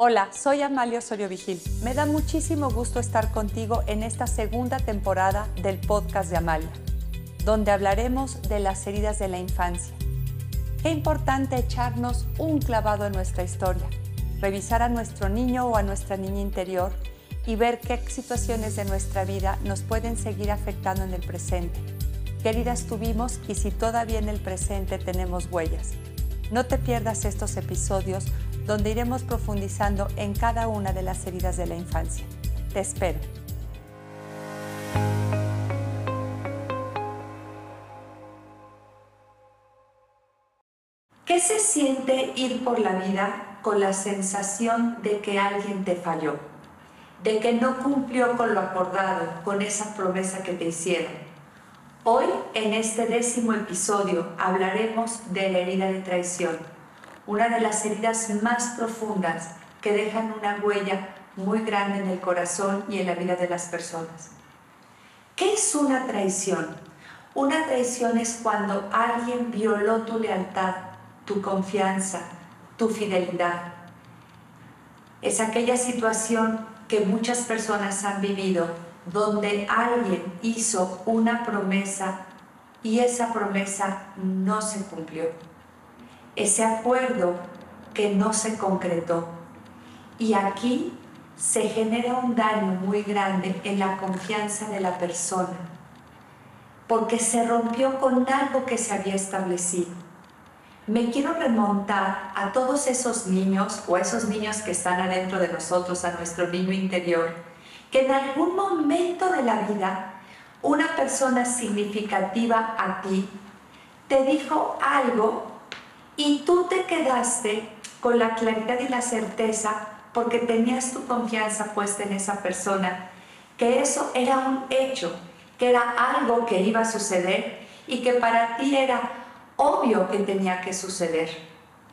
Hola, soy Amalia Osorio Vigil. Me da muchísimo gusto estar contigo en esta segunda temporada del podcast de Amalia, donde hablaremos de las heridas de la infancia. Qué importante echarnos un clavado en nuestra historia, revisar a nuestro niño o a nuestra niña interior y ver qué situaciones de nuestra vida nos pueden seguir afectando en el presente, qué heridas tuvimos y si todavía en el presente tenemos huellas. No te pierdas estos episodios donde iremos profundizando en cada una de las heridas de la infancia. Te espero. ¿Qué se siente ir por la vida con la sensación de que alguien te falló? De que no cumplió con lo acordado, con esa promesa que te hicieron. Hoy, en este décimo episodio, hablaremos de la herida de traición una de las heridas más profundas que dejan una huella muy grande en el corazón y en la vida de las personas. ¿Qué es una traición? Una traición es cuando alguien violó tu lealtad, tu confianza, tu fidelidad. Es aquella situación que muchas personas han vivido donde alguien hizo una promesa y esa promesa no se cumplió ese acuerdo que no se concretó. Y aquí se genera un daño muy grande en la confianza de la persona, porque se rompió con algo que se había establecido. Me quiero remontar a todos esos niños o a esos niños que están adentro de nosotros, a nuestro niño interior, que en algún momento de la vida una persona significativa a ti te dijo algo y tú te quedaste con la claridad y la certeza porque tenías tu confianza puesta en esa persona, que eso era un hecho, que era algo que iba a suceder y que para ti era obvio que tenía que suceder.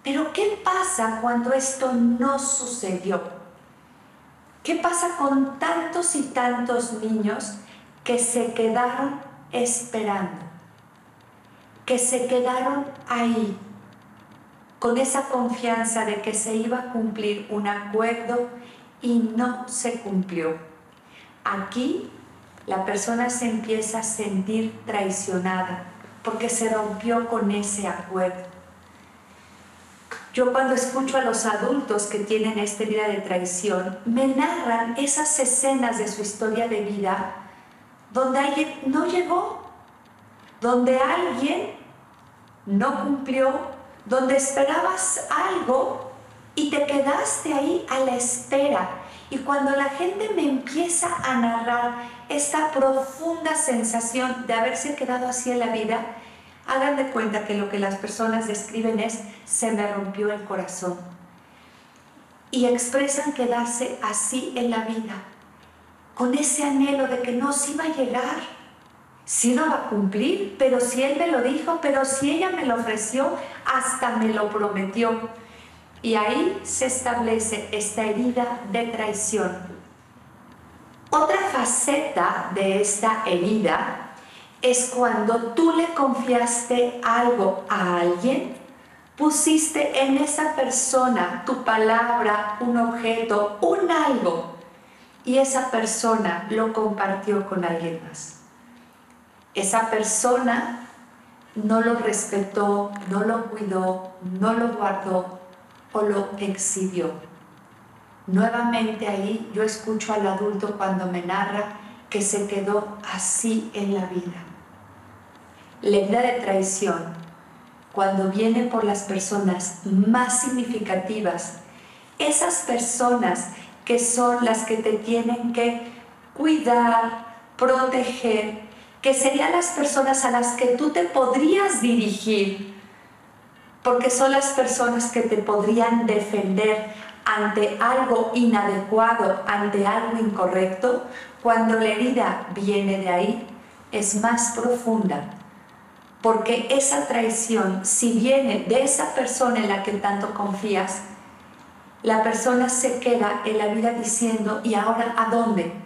Pero ¿qué pasa cuando esto no sucedió? ¿Qué pasa con tantos y tantos niños que se quedaron esperando? Que se quedaron ahí con esa confianza de que se iba a cumplir un acuerdo y no se cumplió. Aquí la persona se empieza a sentir traicionada porque se rompió con ese acuerdo. Yo cuando escucho a los adultos que tienen esta vida de traición, me narran esas escenas de su historia de vida donde alguien no llegó, donde alguien no cumplió donde esperabas algo y te quedaste ahí a la espera. Y cuando la gente me empieza a narrar esta profunda sensación de haberse quedado así en la vida, hagan de cuenta que lo que las personas describen es se me rompió el corazón. Y expresan quedarse así en la vida, con ese anhelo de que no se iba a llegar si no va a cumplir, pero si él me lo dijo, pero si ella me lo ofreció, hasta me lo prometió. Y ahí se establece esta herida de traición. Otra faceta de esta herida es cuando tú le confiaste algo a alguien, pusiste en esa persona tu palabra, un objeto, un algo, y esa persona lo compartió con alguien más esa persona no lo respetó, no lo cuidó, no lo guardó o lo exhibió. Nuevamente ahí yo escucho al adulto cuando me narra que se quedó así en la vida. La herida de traición, cuando viene por las personas más significativas, esas personas que son las que te tienen que cuidar, proteger, que serían las personas a las que tú te podrías dirigir, porque son las personas que te podrían defender ante algo inadecuado, ante algo incorrecto, cuando la herida viene de ahí, es más profunda. Porque esa traición, si viene de esa persona en la que tanto confías, la persona se queda en la vida diciendo, ¿y ahora a dónde?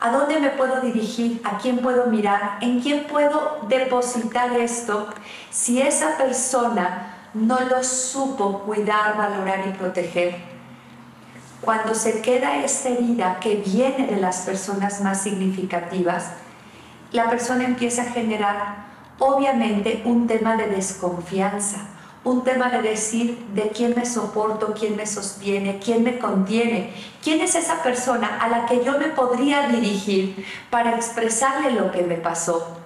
¿A dónde me puedo dirigir? ¿A quién puedo mirar? ¿En quién puedo depositar esto si esa persona no lo supo cuidar, valorar y proteger? cuando se queda esta herida que viene de las personas más significativas, la persona empieza a generar obviamente un tema de desconfianza, un tema de decir de quién me soporto, quién me sostiene, quién me contiene, quién es esa persona a la que yo me podría dirigir para expresarle lo que me pasó.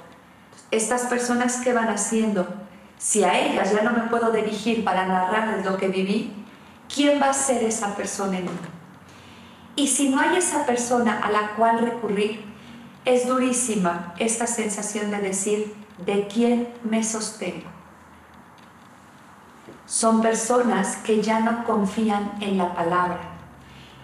Estas personas que van haciendo, si a ellas ya no me puedo dirigir para narrarles lo que viví, ¿quién va a ser esa persona en mí? Y si no hay esa persona a la cual recurrir, es durísima esta sensación de decir, ¿de quién me sostengo? Son personas que ya no confían en la palabra.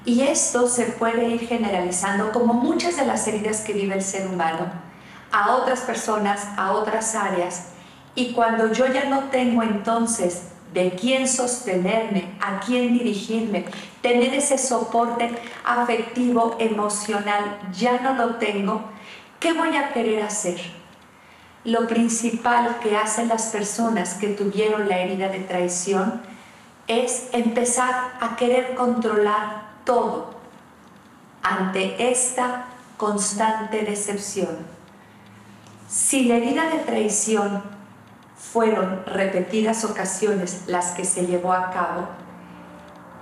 Y esto se puede ir generalizando como muchas de las heridas que vive el ser humano a otras personas, a otras áreas. Y cuando yo ya no tengo entonces de quién sostenerme, a quién dirigirme, tener ese soporte afectivo, emocional, ya no lo tengo, ¿qué voy a querer hacer? Lo principal que hacen las personas que tuvieron la herida de traición es empezar a querer controlar todo ante esta constante decepción. Si la herida de traición fueron repetidas ocasiones las que se llevó a cabo,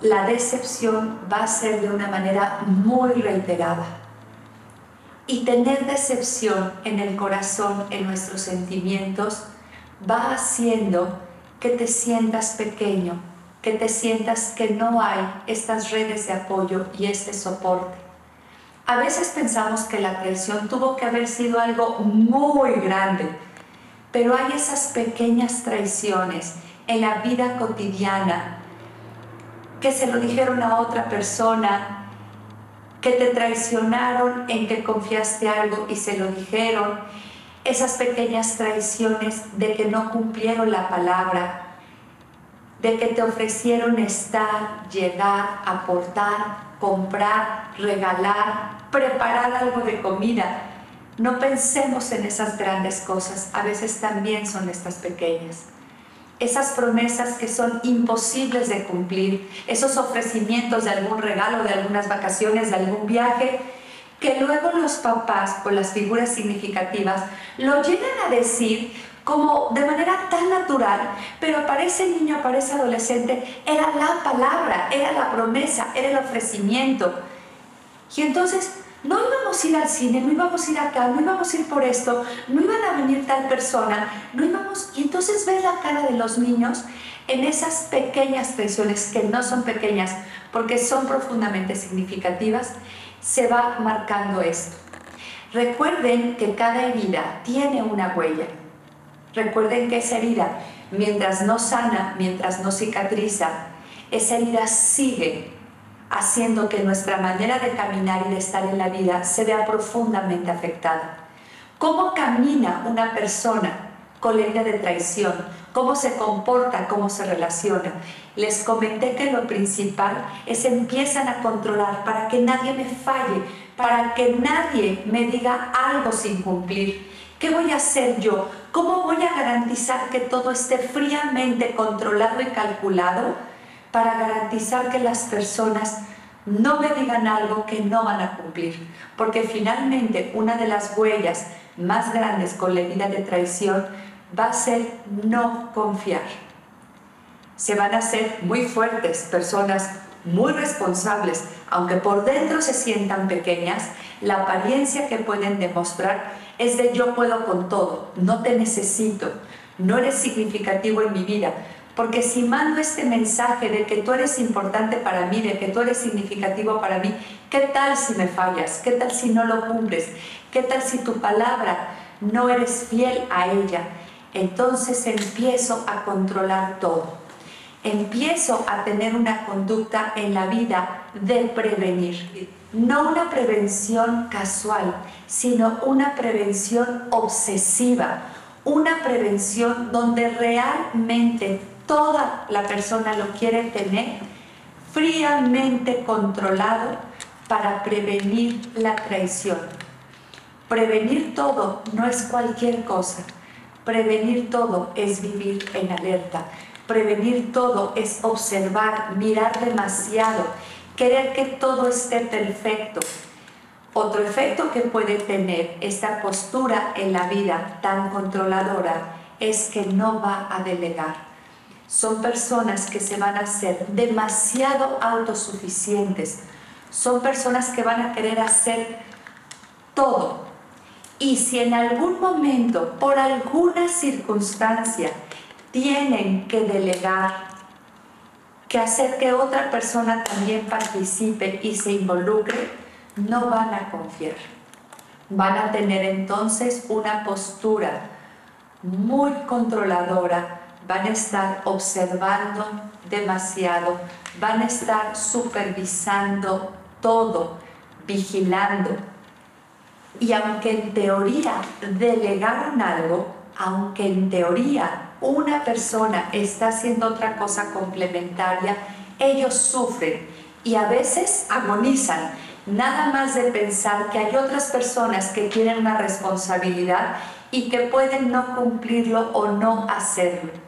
la decepción va a ser de una manera muy reiterada. Y tener decepción en el corazón, en nuestros sentimientos, va haciendo que te sientas pequeño, que te sientas que no hay estas redes de apoyo y este soporte. A veces pensamos que la traición tuvo que haber sido algo muy grande, pero hay esas pequeñas traiciones en la vida cotidiana que se lo dijeron a otra persona, que te traicionaron en que confiaste algo y se lo dijeron, esas pequeñas traiciones de que no cumplieron la palabra, de que te ofrecieron estar, llegar, aportar, comprar, regalar, preparar algo de comida no pensemos en esas grandes cosas, a veces también son estas pequeñas. Esas promesas que son imposibles de cumplir, esos ofrecimientos de algún regalo, de algunas vacaciones, de algún viaje, que luego los papás o las figuras significativas lo llegan a decir como de manera tan natural, pero para ese niño, para ese adolescente, era la palabra, era la promesa, era el ofrecimiento. Y entonces no íbamos a ir al cine, no íbamos a ir acá, no íbamos a ir por esto, no iban a venir tal persona, no íbamos... Y entonces ves la cara de los niños en esas pequeñas traiciones, que no son pequeñas porque son profundamente significativas, se va marcando esto. Recuerden que cada herida tiene una huella. Recuerden que esa herida, mientras no sana, mientras no cicatriza, esa herida sigue haciendo que nuestra manera de caminar y de estar en la vida se vea profundamente afectada. ¿Cómo camina una persona con la de traición? ¿Cómo se comporta? ¿Cómo se relaciona? Les comenté que lo principal es empiezan a controlar para que nadie me falle, para que nadie me diga algo sin cumplir. ¿Qué voy a hacer yo? ¿Cómo voy a garantizar que todo esté fríamente controlado y calculado? Para garantizar que las personas no me digan algo que no van a cumplir, porque finalmente una de las huellas más grandes con la herida de traición va a ser no confiar. Se van a ser muy fuertes, personas muy responsables, aunque por dentro se sientan pequeñas, la apariencia que pueden demostrar es de yo puedo con todo, no te necesito, no eres significativo en mi vida, porque si mando este mensaje de que tú eres importante para mí, de que tú eres significativo para mí, ¿qué tal si me fallas? ¿Qué tal si no lo cumples? ¿Qué tal si tu palabra no eres fiel a ella? Entonces empiezo a controlar todo. Empiezo a tener una conducta en la vida de prevenir. No una prevención casual, sino una prevención obsesiva. Una prevención donde realmente toda la persona lo quiere tener fríamente controlado para prevenir la traición. Prevenir todo no es cualquier cosa. Prevenir todo es vivir en alerta. Prevenir todo es observar, mirar demasiado querer que todo esté perfecto. Otro efecto que puede tener esta postura en la vida tan controladora es que no va a delegar. Son personas que se van a hacer demasiado autosuficientes. Son personas que van a querer hacer todo. Y si en algún momento, por alguna circunstancia, tienen que delegar, que hacer que otra persona también participe y se involucre, no van a confiar. Van a tener entonces una postura muy controladora, van a estar observando demasiado, van a estar supervisando todo, vigilando. Y aunque en teoría delegaron algo, aunque en teoría una persona está haciendo otra cosa complementaria, ellos sufren y a veces agonizan, nada más de pensar que hay otras personas que tienen una responsabilidad y que pueden no cumplirlo o no hacerlo.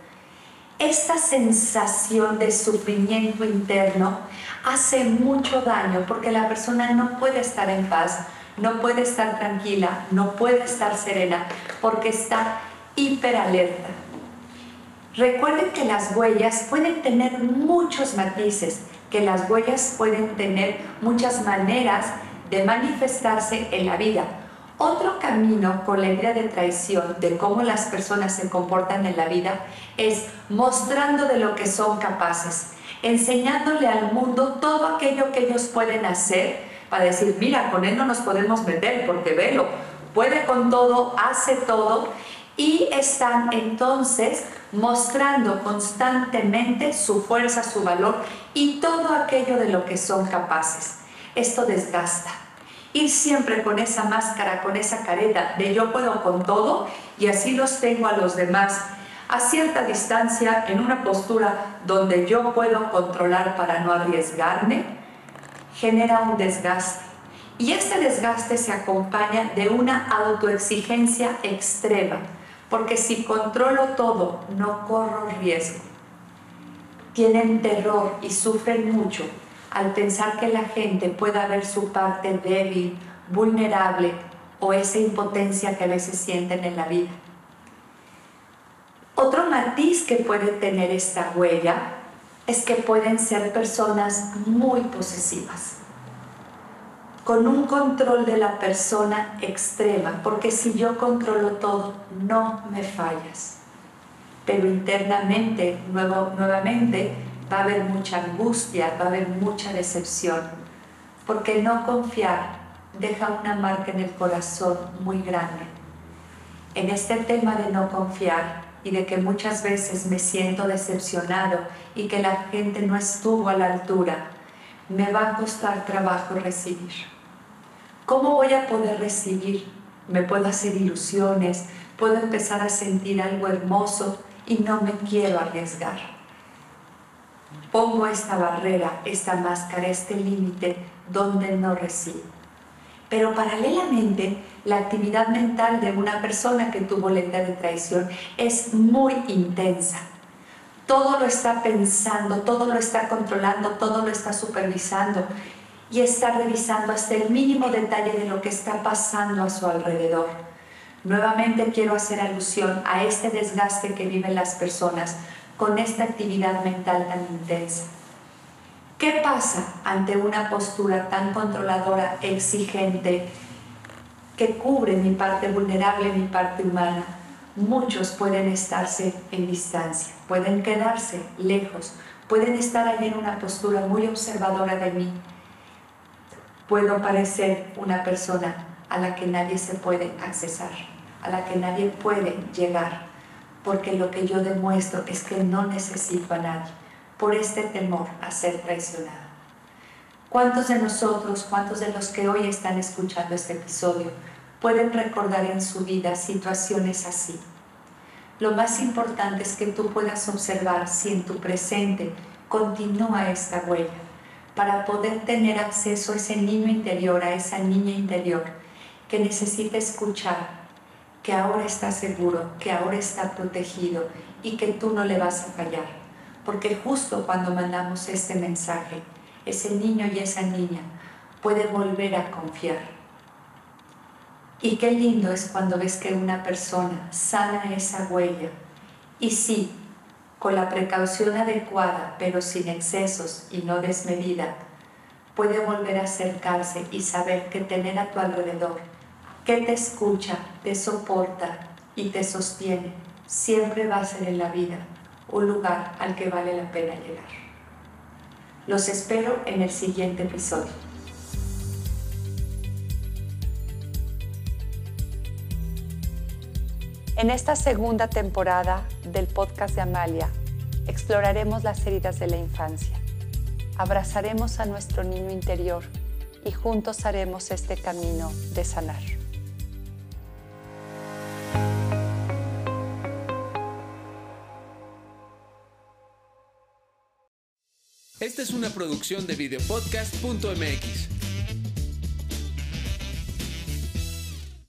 Esta sensación de sufrimiento interno hace mucho daño porque la persona no puede estar en paz, no puede estar tranquila, no puede estar serena porque está hiperalerta. Recuerden que las huellas pueden tener muchos matices, que las huellas pueden tener muchas maneras de manifestarse en la vida. Otro camino con la idea de traición, de cómo las personas se comportan en la vida, es mostrando de lo que son capaces, enseñándole al mundo todo aquello que ellos pueden hacer para decir, mira, con él no nos podemos meter porque velo, puede con todo, hace todo y están entonces mostrando constantemente su fuerza, su valor y todo aquello de lo que son capaces. Esto desgasta. Ir siempre con esa máscara, con esa careta de yo puedo con todo y así los tengo a los demás a cierta distancia en una postura donde yo puedo controlar para no arriesgarme, genera un desgaste. Y este desgaste se acompaña de una autoexigencia extrema porque si controlo todo, no corro riesgo. Tienen terror y sufren mucho al pensar que la gente pueda ver su parte débil, vulnerable o esa impotencia que a veces sienten en la vida. Otro matiz que puede tener esta huella es que pueden ser personas muy posesivas con un control de la persona extrema, porque si yo controlo todo, no me fallas. Pero internamente, nuevo, nuevamente, va a haber mucha angustia, va a haber mucha decepción, porque no confiar deja una marca en el corazón muy grande. En este tema de no confiar y de que muchas veces me siento decepcionado y que la gente no estuvo a la altura, me va a costar trabajo recibir. ¿Cómo voy a poder recibir? Me puedo hacer ilusiones, puedo empezar a sentir algo hermoso y no me quiero arriesgar. Pongo esta barrera, esta máscara, este límite donde no recibo. Pero paralelamente, la actividad mental de una persona que tuvo la de traición es muy intensa. Todo lo está pensando, todo lo está controlando, todo lo está supervisando y estar revisando hasta el mínimo detalle de lo que está pasando a su alrededor. Nuevamente quiero hacer alusión a este desgaste que viven las personas con esta actividad mental tan intensa. ¿Qué pasa ante una postura tan controladora, exigente, que cubre mi parte vulnerable, mi parte humana? Muchos pueden estarse en distancia, pueden quedarse lejos, pueden estar ahí en una postura muy observadora de mí, puedo parecer una persona a la que nadie se puede accesar, a la que nadie puede llegar, porque lo que yo demuestro es que no necesito a nadie, por este temor a ser traicionado. ¿Cuántos de nosotros, cuántos de los que hoy están escuchando este episodio, pueden recordar en su vida situaciones así? Lo más importante es que tú puedas observar si en tu presente continúa esta huella para poder tener acceso a ese niño interior, a esa niña interior que necesita escuchar que ahora está seguro, que ahora está protegido y que tú no le vas a fallar. Porque justo cuando mandamos este mensaje ese niño y esa niña puede volver a confiar. Y qué lindo es cuando ves que una persona sana esa huella y sí, con la precaución adecuada, pero sin excesos y no desmedida, puede volver a acercarse y saber que tener a tu alrededor, que te escucha, te soporta y te sostiene, siempre va a ser en la vida un lugar al que vale la pena llegar. Los espero en el siguiente episodio. En esta segunda temporada del podcast de Amalia, exploraremos las heridas de la infancia. Abrazaremos a nuestro niño interior y juntos haremos este camino de sanar. Esta es una producción de videopodcast.mx.